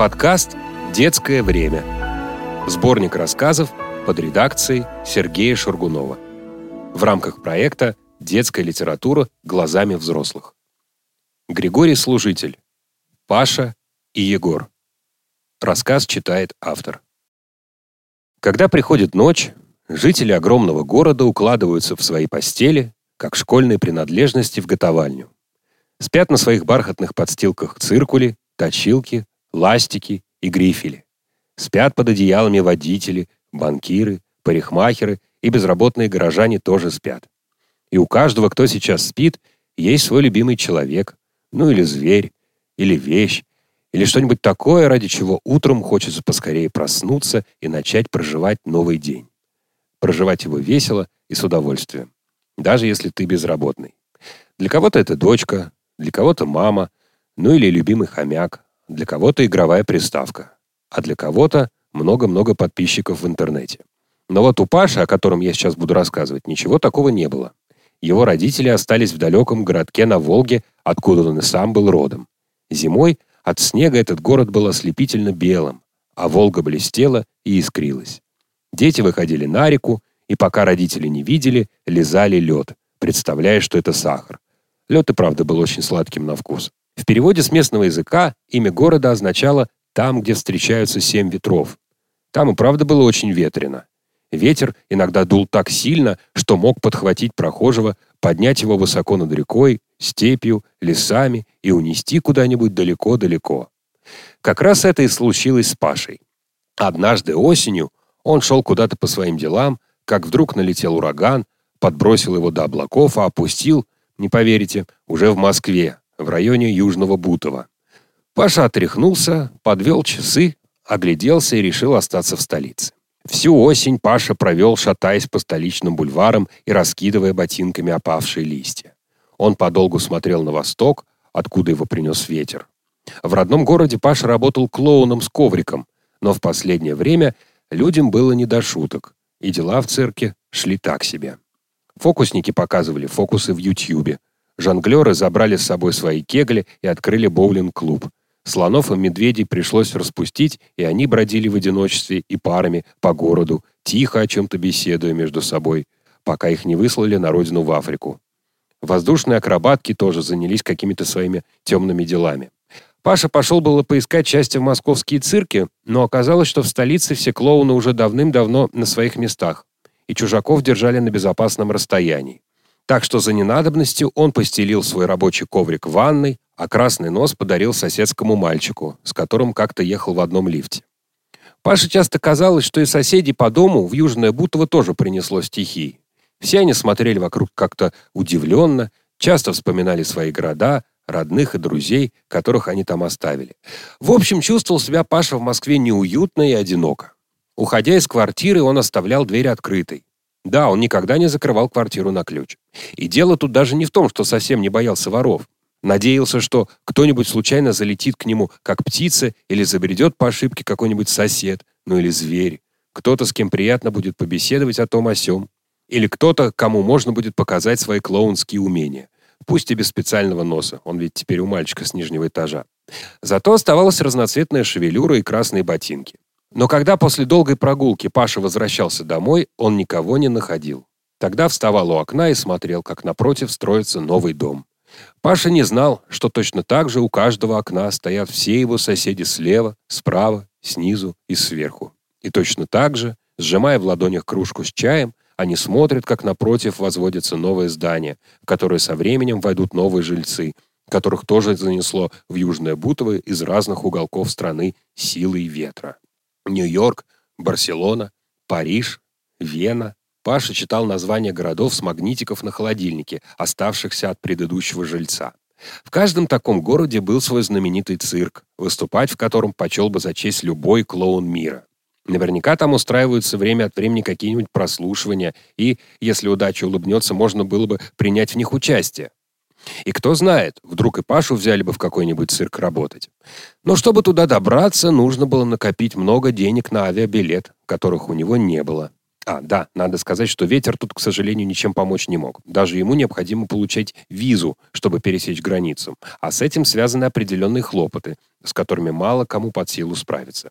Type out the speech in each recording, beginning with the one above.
Подкаст «Детское время». Сборник рассказов под редакцией Сергея Шургунова. В рамках проекта «Детская литература глазами взрослых». Григорий Служитель. Паша и Егор. Рассказ читает автор. Когда приходит ночь, жители огромного города укладываются в свои постели, как школьные принадлежности в готовальню. Спят на своих бархатных подстилках циркули, точилки, ластики и грифели. Спят под одеялами водители, банкиры, парикмахеры и безработные горожане тоже спят. И у каждого, кто сейчас спит, есть свой любимый человек, ну или зверь, или вещь, или что-нибудь такое, ради чего утром хочется поскорее проснуться и начать проживать новый день. Проживать его весело и с удовольствием, даже если ты безработный. Для кого-то это дочка, для кого-то мама, ну или любимый хомяк, для кого-то игровая приставка, а для кого-то много-много подписчиков в интернете. Но вот у Паши, о котором я сейчас буду рассказывать, ничего такого не было. Его родители остались в далеком городке на Волге, откуда он и сам был родом. Зимой от снега этот город был ослепительно белым, а Волга блестела и искрилась. Дети выходили на реку, и пока родители не видели, лизали лед, представляя, что это сахар. Лед и правда был очень сладким на вкус. В переводе с местного языка имя города означало «там, где встречаются семь ветров». Там и правда было очень ветрено. Ветер иногда дул так сильно, что мог подхватить прохожего, поднять его высоко над рекой, степью, лесами и унести куда-нибудь далеко-далеко. Как раз это и случилось с Пашей. Однажды осенью он шел куда-то по своим делам, как вдруг налетел ураган, подбросил его до облаков, а опустил не поверите, уже в Москве, в районе Южного Бутова. Паша отряхнулся, подвел часы, огляделся и решил остаться в столице. Всю осень Паша провел, шатаясь по столичным бульварам и раскидывая ботинками опавшие листья. Он подолгу смотрел на восток, откуда его принес ветер. В родном городе Паша работал клоуном с ковриком, но в последнее время людям было не до шуток, и дела в цирке шли так себе. Фокусники показывали фокусы в Ютьюбе. Жонглеры забрали с собой свои кегли и открыли боулинг-клуб. Слонов и медведей пришлось распустить, и они бродили в одиночестве и парами по городу, тихо о чем-то беседуя между собой, пока их не выслали на родину в Африку. Воздушные акробатки тоже занялись какими-то своими темными делами. Паша пошел было поискать счастье в московские цирки, но оказалось, что в столице все клоуны уже давным-давно на своих местах и чужаков держали на безопасном расстоянии. Так что за ненадобностью он постелил свой рабочий коврик в ванной, а красный нос подарил соседскому мальчику, с которым как-то ехал в одном лифте. Паше часто казалось, что и соседи по дому в Южное Бутово тоже принесло стихии. Все они смотрели вокруг как-то удивленно, часто вспоминали свои города, родных и друзей, которых они там оставили. В общем, чувствовал себя Паша в Москве неуютно и одиноко. Уходя из квартиры, он оставлял дверь открытой. Да, он никогда не закрывал квартиру на ключ. И дело тут даже не в том, что совсем не боялся воров. Надеялся, что кто-нибудь случайно залетит к нему, как птица, или забредет по ошибке какой-нибудь сосед, ну или зверь. Кто-то, с кем приятно будет побеседовать о том о сём. Или кто-то, кому можно будет показать свои клоунские умения. Пусть и без специального носа, он ведь теперь у мальчика с нижнего этажа. Зато оставалась разноцветная шевелюра и красные ботинки. Но когда после долгой прогулки Паша возвращался домой, он никого не находил. Тогда вставал у окна и смотрел, как напротив строится новый дом. Паша не знал, что точно так же у каждого окна стоят все его соседи слева, справа, снизу и сверху. И точно так же, сжимая в ладонях кружку с чаем, они смотрят, как напротив возводится новое здание, в которое со временем войдут новые жильцы, которых тоже занесло в Южное Бутово из разных уголков страны силой ветра. Нью-Йорк, Барселона, Париж, Вена. Паша читал названия городов с магнитиков на холодильнике, оставшихся от предыдущего жильца. В каждом таком городе был свой знаменитый цирк, выступать в котором почел бы за честь любой клоун мира. Наверняка там устраиваются время от времени какие-нибудь прослушивания, и, если удача улыбнется, можно было бы принять в них участие. И кто знает, вдруг и Пашу взяли бы в какой-нибудь цирк работать. Но чтобы туда добраться, нужно было накопить много денег на авиабилет, которых у него не было. А, да, надо сказать, что ветер тут, к сожалению, ничем помочь не мог. Даже ему необходимо получать визу, чтобы пересечь границу. А с этим связаны определенные хлопоты, с которыми мало кому под силу справиться.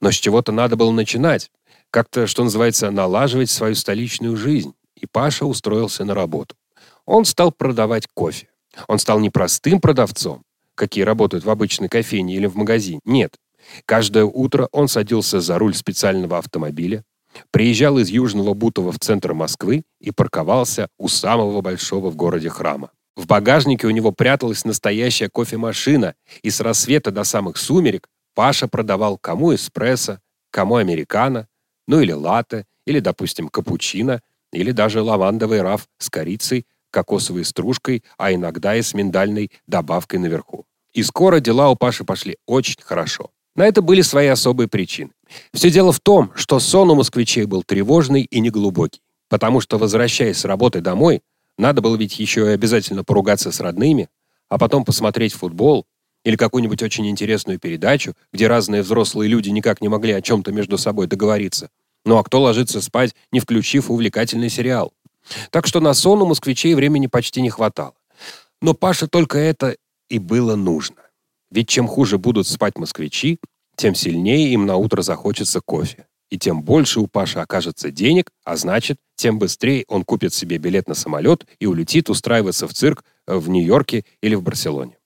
Но с чего-то надо было начинать. Как-то, что называется, налаживать свою столичную жизнь. И Паша устроился на работу. Он стал продавать кофе. Он стал не простым продавцом, какие работают в обычной кофейне или в магазине. Нет. Каждое утро он садился за руль специального автомобиля, приезжал из Южного Бутова в центр Москвы и парковался у самого большого в городе храма. В багажнике у него пряталась настоящая кофемашина, и с рассвета до самых сумерек Паша продавал кому эспрессо, кому американо, ну или латте, или, допустим, капучино, или даже лавандовый раф с корицей, кокосовой стружкой, а иногда и с миндальной добавкой наверху. И скоро дела у Паши пошли очень хорошо. На это были свои особые причины. Все дело в том, что сон у москвичей был тревожный и неглубокий, потому что, возвращаясь с работы домой, надо было ведь еще и обязательно поругаться с родными, а потом посмотреть футбол или какую-нибудь очень интересную передачу, где разные взрослые люди никак не могли о чем-то между собой договориться. Ну а кто ложится спать, не включив увлекательный сериал? Так что на сон у москвичей времени почти не хватало. Но Паше только это и было нужно. Ведь чем хуже будут спать москвичи, тем сильнее им на утро захочется кофе. И тем больше у Паши окажется денег, а значит, тем быстрее он купит себе билет на самолет и улетит устраиваться в цирк в Нью-Йорке или в Барселоне.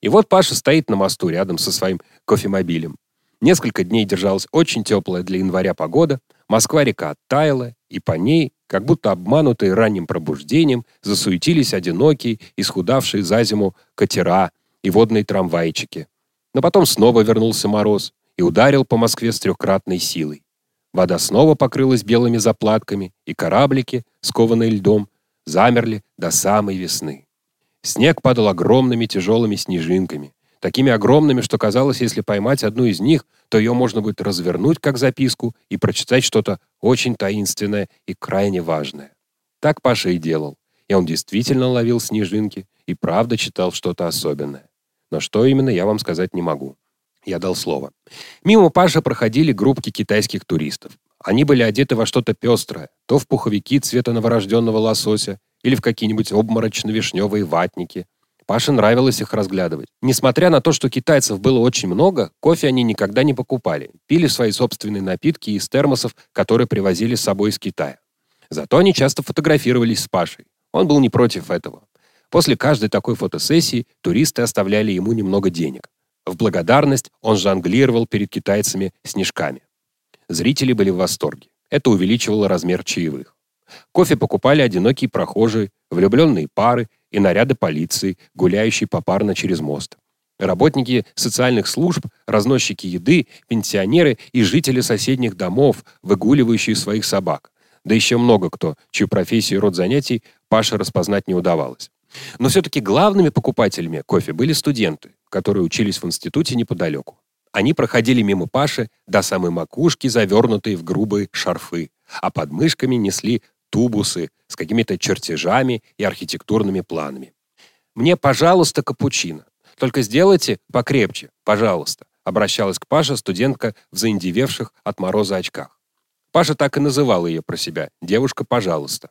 И вот Паша стоит на мосту рядом со своим кофемобилем. Несколько дней держалась очень теплая для января погода, Москва-река оттаяла, и по ней, как будто обманутые ранним пробуждением, засуетились одинокие, исхудавшие за зиму катера – и водные трамвайчики. Но потом снова вернулся мороз и ударил по Москве с трехкратной силой. Вода снова покрылась белыми заплатками, и кораблики, скованные льдом, замерли до самой весны. Снег падал огромными тяжелыми снежинками, такими огромными, что казалось, если поймать одну из них, то ее можно будет развернуть как записку и прочитать что-то очень таинственное и крайне важное. Так Паша и делал. И он действительно ловил снежинки и правда читал что-то особенное. Но что именно, я вам сказать не могу. Я дал слово. Мимо Паша проходили группки китайских туристов. Они были одеты во что-то пестрое, то в пуховики цвета новорожденного лосося или в какие-нибудь обморочно-вишневые ватники. Паше нравилось их разглядывать. Несмотря на то, что китайцев было очень много, кофе они никогда не покупали. Пили свои собственные напитки из термосов, которые привозили с собой из Китая. Зато они часто фотографировались с Пашей. Он был не против этого. После каждой такой фотосессии туристы оставляли ему немного денег. В благодарность он жонглировал перед китайцами снежками. Зрители были в восторге. Это увеличивало размер чаевых. Кофе покупали одинокие прохожие, влюбленные пары и наряды полиции, гуляющие попарно через мост. Работники социальных служб, разносчики еды, пенсионеры и жители соседних домов, выгуливающие своих собак. Да еще много кто, чью профессию и род занятий Паше распознать не удавалось. Но все-таки главными покупателями кофе были студенты, которые учились в институте неподалеку. Они проходили мимо Паши до самой макушки, завернутые в грубые шарфы, а под мышками несли тубусы с какими-то чертежами и архитектурными планами. «Мне, пожалуйста, капучино. Только сделайте покрепче, пожалуйста», обращалась к Паше студентка в заиндевевших от мороза очках. Паша так и называл ее про себя «девушка, пожалуйста».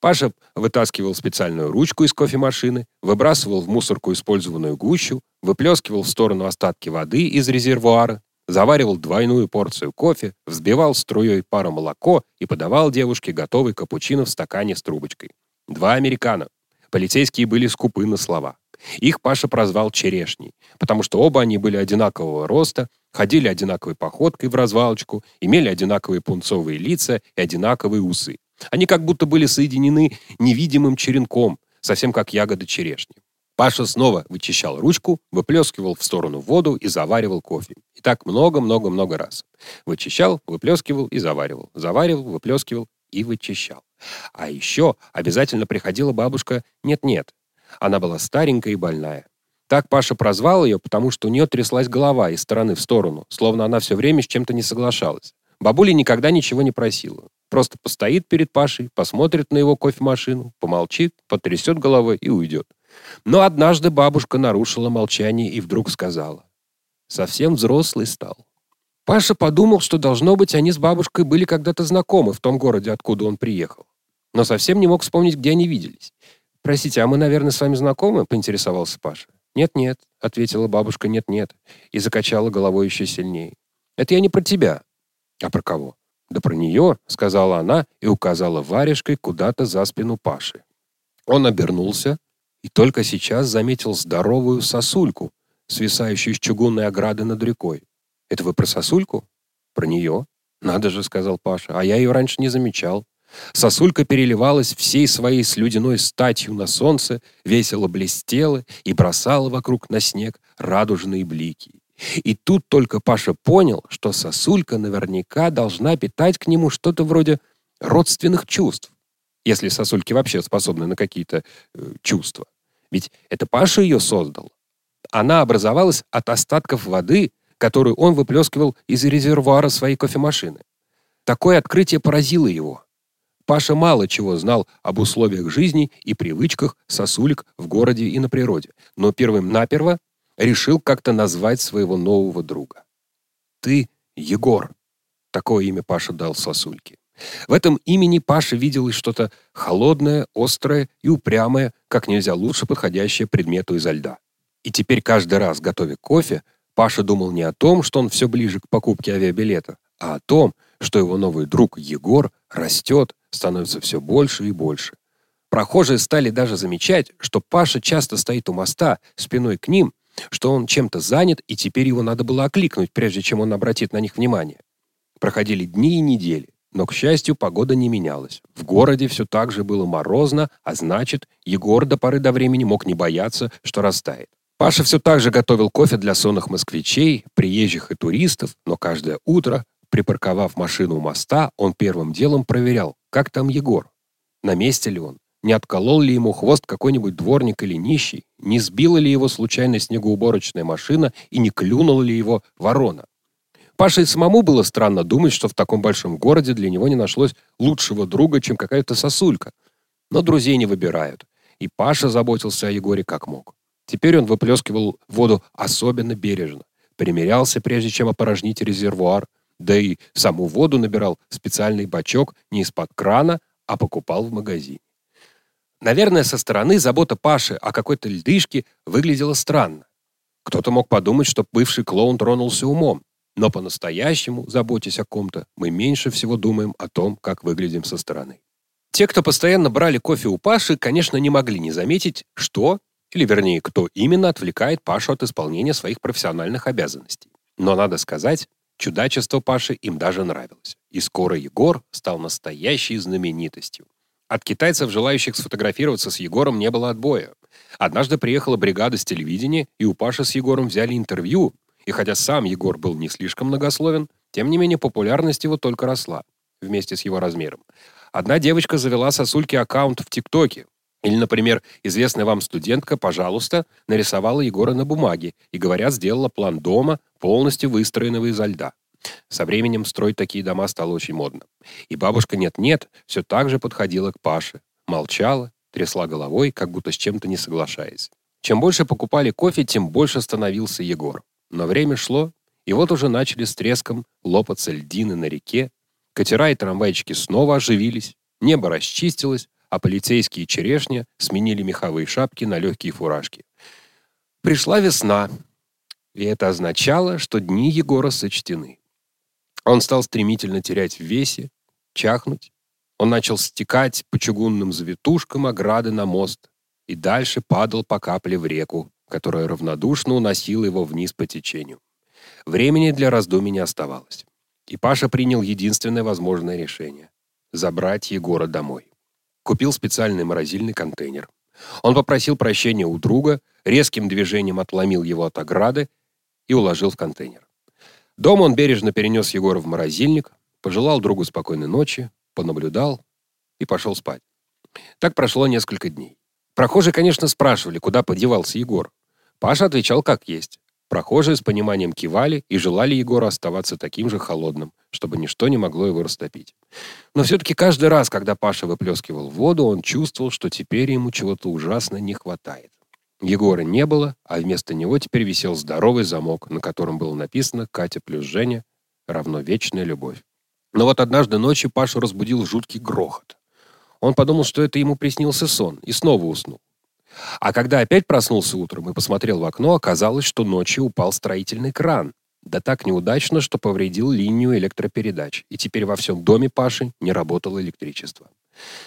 Паша вытаскивал специальную ручку из кофемашины, выбрасывал в мусорку использованную гущу, выплескивал в сторону остатки воды из резервуара, заваривал двойную порцию кофе, взбивал струей пара молоко и подавал девушке готовый капучино в стакане с трубочкой. Два американо. Полицейские были скупы на слова. Их Паша прозвал «черешней», потому что оба они были одинакового роста, ходили одинаковой походкой в развалочку, имели одинаковые пунцовые лица и одинаковые усы. Они как будто были соединены невидимым черенком, совсем как ягоды черешни. Паша снова вычищал ручку, выплескивал в сторону воду и заваривал кофе. Так много-много-много раз. Вычищал, выплескивал и заваривал. Заваривал, выплескивал и вычищал. А еще обязательно приходила бабушка «нет-нет». Она была старенькая и больная. Так Паша прозвал ее, потому что у нее тряслась голова из стороны в сторону, словно она все время с чем-то не соглашалась. Бабуля никогда ничего не просила. Просто постоит перед Пашей, посмотрит на его кофемашину, помолчит, потрясет головой и уйдет. Но однажды бабушка нарушила молчание и вдруг сказала. «Совсем взрослый стал». Паша подумал, что должно быть, они с бабушкой были когда-то знакомы в том городе, откуда он приехал. Но совсем не мог вспомнить, где они виделись. Простите, а мы, наверное, с вами знакомы? поинтересовался Паша. Нет-нет, ответила бабушка. Нет-нет, и закачала головой еще сильнее. Это я не про тебя. А про кого? Да про нее, сказала она и указала варежкой куда-то за спину Паши. Он обернулся и только сейчас заметил здоровую сосульку, свисающую с чугунной ограды над рекой. Это вы про сосульку? Про нее? Надо же, сказал Паша. А я ее раньше не замечал. Сосулька переливалась всей своей слюдяной статью на солнце, весело блестела и бросала вокруг на снег радужные блики. И тут только Паша понял, что сосулька наверняка должна питать к нему что-то вроде родственных чувств. Если сосульки вообще способны на какие-то э, чувства. Ведь это Паша ее создал. Она образовалась от остатков воды, которую он выплескивал из резервуара своей кофемашины. Такое открытие поразило его. Паша мало чего знал об условиях жизни и привычках сосулек в городе и на природе, но первым наперво решил как-то назвать своего нового друга. «Ты Егор», — такое имя Паша дал сосульке. В этом имени Паша видел что-то холодное, острое и упрямое, как нельзя лучше подходящее предмету изо льда. И теперь каждый раз, готовя кофе, Паша думал не о том, что он все ближе к покупке авиабилета, а о том, что его новый друг Егор растет, становится все больше и больше. Прохожие стали даже замечать, что Паша часто стоит у моста спиной к ним, что он чем-то занят, и теперь его надо было окликнуть, прежде чем он обратит на них внимание. Проходили дни и недели, но, к счастью, погода не менялась. В городе все так же было морозно, а значит, Егор до поры до времени мог не бояться, что растает. Паша все так же готовил кофе для сонных москвичей, приезжих и туристов, но каждое утро, припарковав машину у моста, он первым делом проверял, как там Егор. На месте ли он? Не отколол ли ему хвост какой-нибудь дворник или нищий? Не сбила ли его случайно снегоуборочная машина и не клюнула ли его ворона? Паше и самому было странно думать, что в таком большом городе для него не нашлось лучшего друга, чем какая-то сосулька. Но друзей не выбирают. И Паша заботился о Егоре как мог. Теперь он выплескивал воду особенно бережно, примерялся, прежде чем опорожнить резервуар, да и саму воду набирал в специальный бачок не из-под крана, а покупал в магазине. Наверное, со стороны забота Паши о какой-то льдышке выглядела странно. Кто-то мог подумать, что бывший клоун тронулся умом, но по-настоящему, заботясь о ком-то, мы меньше всего думаем о том, как выглядим со стороны. Те, кто постоянно брали кофе у Паши, конечно, не могли не заметить, что или вернее, кто именно отвлекает Пашу от исполнения своих профессиональных обязанностей. Но надо сказать, чудачество Паши им даже нравилось. И скоро Егор стал настоящей знаменитостью. От китайцев, желающих сфотографироваться с Егором, не было отбоя. Однажды приехала бригада с телевидения, и у Паши с Егором взяли интервью. И хотя сам Егор был не слишком многословен, тем не менее популярность его только росла вместе с его размером. Одна девочка завела сосульки аккаунт в ТикТоке, или, например, известная вам студентка, пожалуйста, нарисовала Егора на бумаге и, говорят, сделала план дома, полностью выстроенного изо льда. Со временем строить такие дома стало очень модно. И бабушка нет-нет все так же подходила к Паше, молчала, трясла головой, как будто с чем-то не соглашаясь. Чем больше покупали кофе, тем больше становился Егор. Но время шло, и вот уже начали с треском лопаться льдины на реке, катера и трамвайчики снова оживились, небо расчистилось, а полицейские черешни сменили меховые шапки на легкие фуражки. Пришла весна, и это означало, что дни Егора сочтены. Он стал стремительно терять в весе, чахнуть. Он начал стекать по чугунным завитушкам ограды на мост и дальше падал по капле в реку, которая равнодушно уносила его вниз по течению. Времени для раздумий не оставалось. И Паша принял единственное возможное решение — забрать Егора домой купил специальный морозильный контейнер. Он попросил прощения у друга, резким движением отломил его от ограды и уложил в контейнер. Дома он бережно перенес Егора в морозильник, пожелал другу спокойной ночи, понаблюдал и пошел спать. Так прошло несколько дней. Прохожие, конечно, спрашивали, куда подевался Егор. Паша отвечал как есть. Прохожие с пониманием кивали и желали Егору оставаться таким же холодным, чтобы ничто не могло его растопить. Но все-таки каждый раз, когда Паша выплескивал воду, он чувствовал, что теперь ему чего-то ужасно не хватает. Егора не было, а вместо него теперь висел здоровый замок, на котором было написано «Катя плюс Женя. равно вечная любовь. Но вот однажды ночью Пашу разбудил жуткий грохот. Он подумал, что это ему приснился сон, и снова уснул. А когда опять проснулся утром и посмотрел в окно, оказалось, что ночью упал строительный кран. Да так неудачно, что повредил линию электропередач, и теперь во всем доме Паши не работало электричество.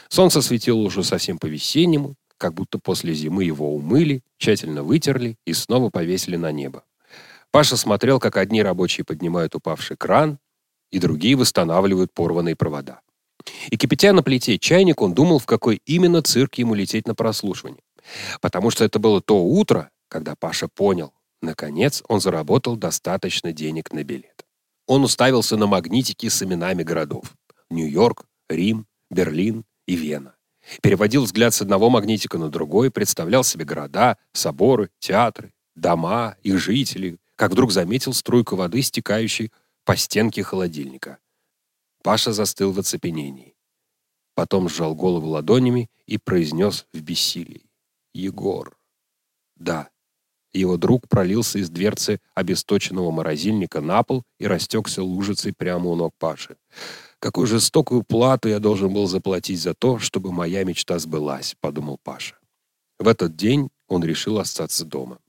Солнце светило уже совсем по-весеннему, как будто после зимы его умыли, тщательно вытерли и снова повесили на небо. Паша смотрел, как одни рабочие поднимают упавший кран, и другие восстанавливают порванные провода. И кипятя на плите чайник, он думал, в какой именно цирк ему лететь на прослушивание. Потому что это было то утро, когда Паша понял, наконец он заработал достаточно денег на билет. Он уставился на магнитики с именами городов. Нью-Йорк, Рим, Берлин и Вена. Переводил взгляд с одного магнитика на другой, представлял себе города, соборы, театры, дома, их жители, как вдруг заметил струйку воды, стекающей по стенке холодильника. Паша застыл в оцепенении. Потом сжал голову ладонями и произнес в бессилии. Егор. Да. Его друг пролился из дверцы обесточенного морозильника на пол и растекся лужицей прямо у ног Паши. Какую жестокую плату я должен был заплатить за то, чтобы моя мечта сбылась, подумал Паша. В этот день он решил остаться дома.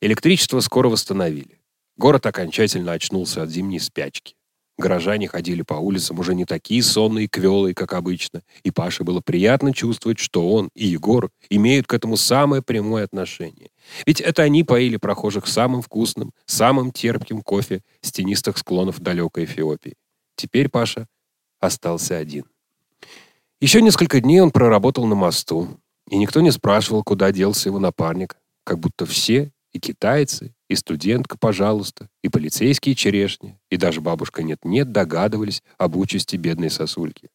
Электричество скоро восстановили. Город окончательно очнулся от зимней спячки. Горожане ходили по улицам уже не такие сонные и квелые, как обычно, и Паше было приятно чувствовать, что он и Егор имеют к этому самое прямое отношение. Ведь это они поили прохожих самым вкусным, самым терпким кофе с тенистых склонов далекой Эфиопии. Теперь Паша остался один. Еще несколько дней он проработал на мосту, и никто не спрашивал, куда делся его напарник, как будто все и китайцы, и студентка, пожалуйста, и полицейские черешни, и даже бабушка нет-нет догадывались об участи бедной сосульки.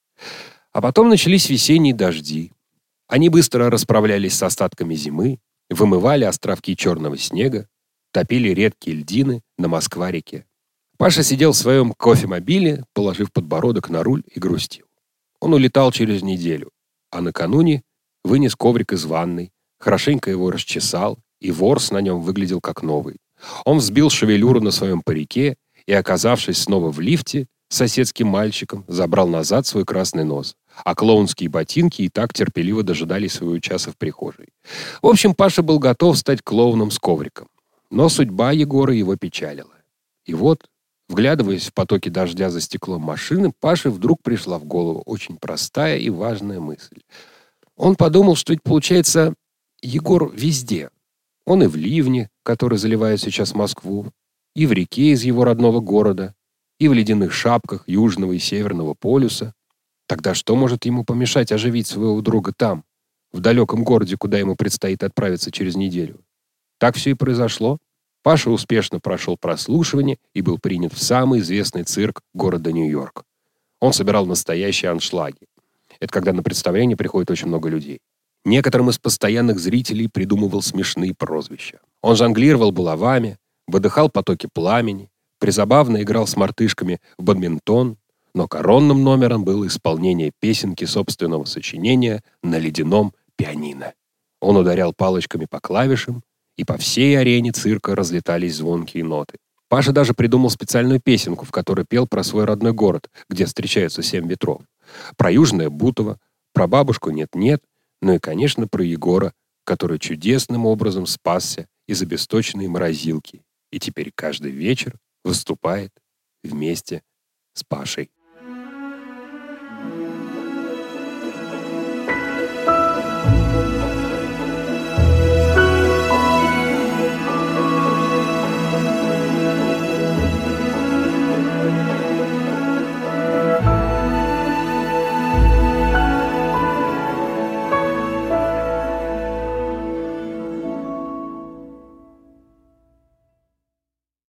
А потом начались весенние дожди. Они быстро расправлялись с остатками зимы, вымывали островки черного снега, топили редкие льдины на Москва-реке. Паша сидел в своем кофемобиле, положив подбородок на руль и грустил. Он улетал через неделю, а накануне вынес коврик из ванной, хорошенько его расчесал, и ворс на нем выглядел как новый. Он взбил шевелюру на своем парике и, оказавшись снова в лифте, соседским мальчиком забрал назад свой красный нос, а клоунские ботинки и так терпеливо дожидались своего часа в прихожей. В общем, Паша был готов стать клоуном с ковриком. Но судьба Егора его печалила. И вот, вглядываясь в потоки дождя за стеклом машины, Паше вдруг пришла в голову очень простая и важная мысль. Он подумал, что ведь получается Егор везде. Он и в ливне, который заливает сейчас Москву, и в реке из его родного города, и в ледяных шапках Южного и Северного полюса. Тогда что может ему помешать оживить своего друга там, в далеком городе, куда ему предстоит отправиться через неделю? Так все и произошло. Паша успешно прошел прослушивание и был принят в самый известный цирк города Нью-Йорк. Он собирал настоящие аншлаги. Это когда на представление приходит очень много людей. Некоторым из постоянных зрителей придумывал смешные прозвища. Он жонглировал булавами, выдыхал потоки пламени, призабавно играл с мартышками в бадминтон, но коронным номером было исполнение песенки собственного сочинения на ледяном пианино. Он ударял палочками по клавишам, и по всей арене цирка разлетались звонкие ноты. Паша даже придумал специальную песенку, в которой пел про свой родной город, где встречаются семь ветров. Про Южное Бутово, про бабушку Нет-Нет ну и, конечно, про Егора, который чудесным образом спасся из обесточенной морозилки и теперь каждый вечер выступает вместе с Пашей.